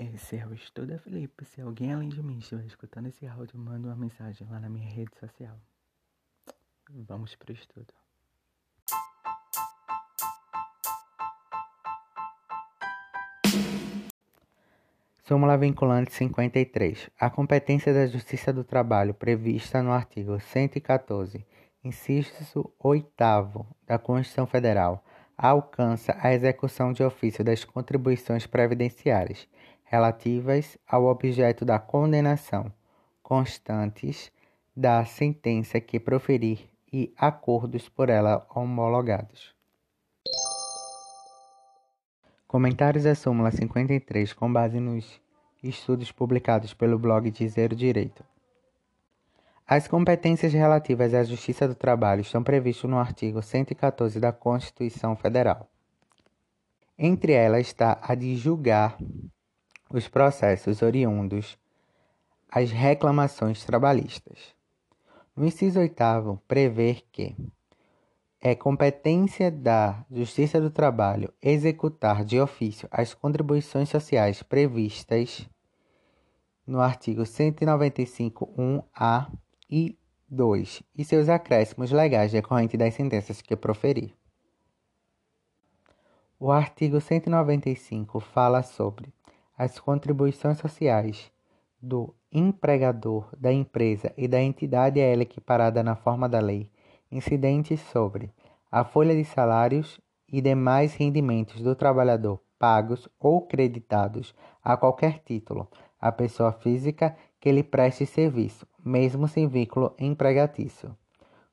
Esse é o Estuda Felipe. Se alguém além de mim estiver escutando esse áudio, manda uma mensagem lá na minha rede social. Vamos pro estudo. Súmula vinculante 53. A competência da Justiça do Trabalho prevista no artigo 114, inciso 8 da Constituição Federal, alcança a execução de ofício das contribuições previdenciárias relativas ao objeto da condenação, constantes da sentença que proferir e acordos por ela homologados. Comentários da súmula 53 com base nos estudos publicados pelo blog Dizer Direito. As competências relativas à Justiça do Trabalho estão previstas no artigo 114 da Constituição Federal. Entre elas está a de julgar os processos oriundos às reclamações trabalhistas. No inciso 8 prevê que é competência da Justiça do Trabalho executar de ofício as contribuições sociais previstas no artigo 195.1a e 2 e seus acréscimos legais decorrentes das sentenças que proferir. O artigo 195 fala sobre as contribuições sociais do empregador, da empresa e da entidade a ela equiparada na forma da lei, incidentes sobre a folha de salários e demais rendimentos do trabalhador pagos ou creditados a qualquer título à pessoa física que lhe preste serviço, mesmo sem vínculo empregatício,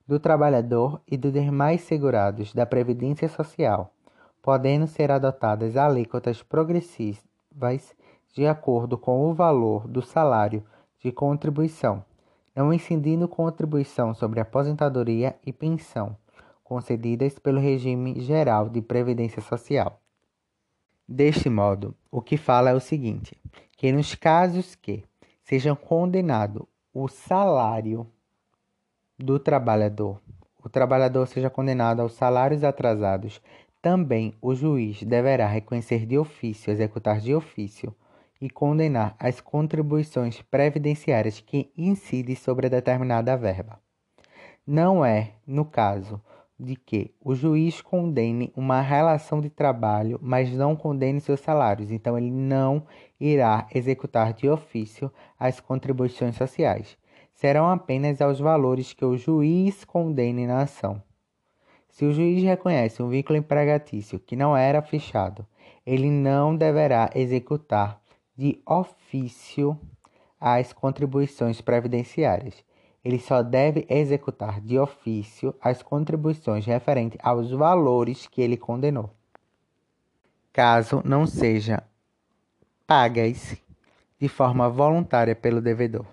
do trabalhador e dos demais segurados da Previdência Social, podendo ser adotadas alíquotas progressivas de acordo com o valor do salário de contribuição, não incidindo contribuição sobre aposentadoria e pensão, concedidas pelo regime geral de previdência social. Deste modo, o que fala é o seguinte: que nos casos que sejam condenado o salário do trabalhador, o trabalhador seja condenado aos salários atrasados, também o juiz deverá reconhecer de ofício, executar de ofício e condenar as contribuições previdenciárias que incidem sobre determinada verba. Não é, no caso, de que o juiz condene uma relação de trabalho, mas não condene seus salários. Então, ele não irá executar de ofício as contribuições sociais. Serão apenas aos valores que o juiz condene na ação. Se o juiz reconhece um vínculo empregatício que não era fechado, ele não deverá executar de ofício as contribuições previdenciárias. Ele só deve executar de ofício as contribuições referentes aos valores que ele condenou. Caso não sejam pagas de forma voluntária pelo devedor.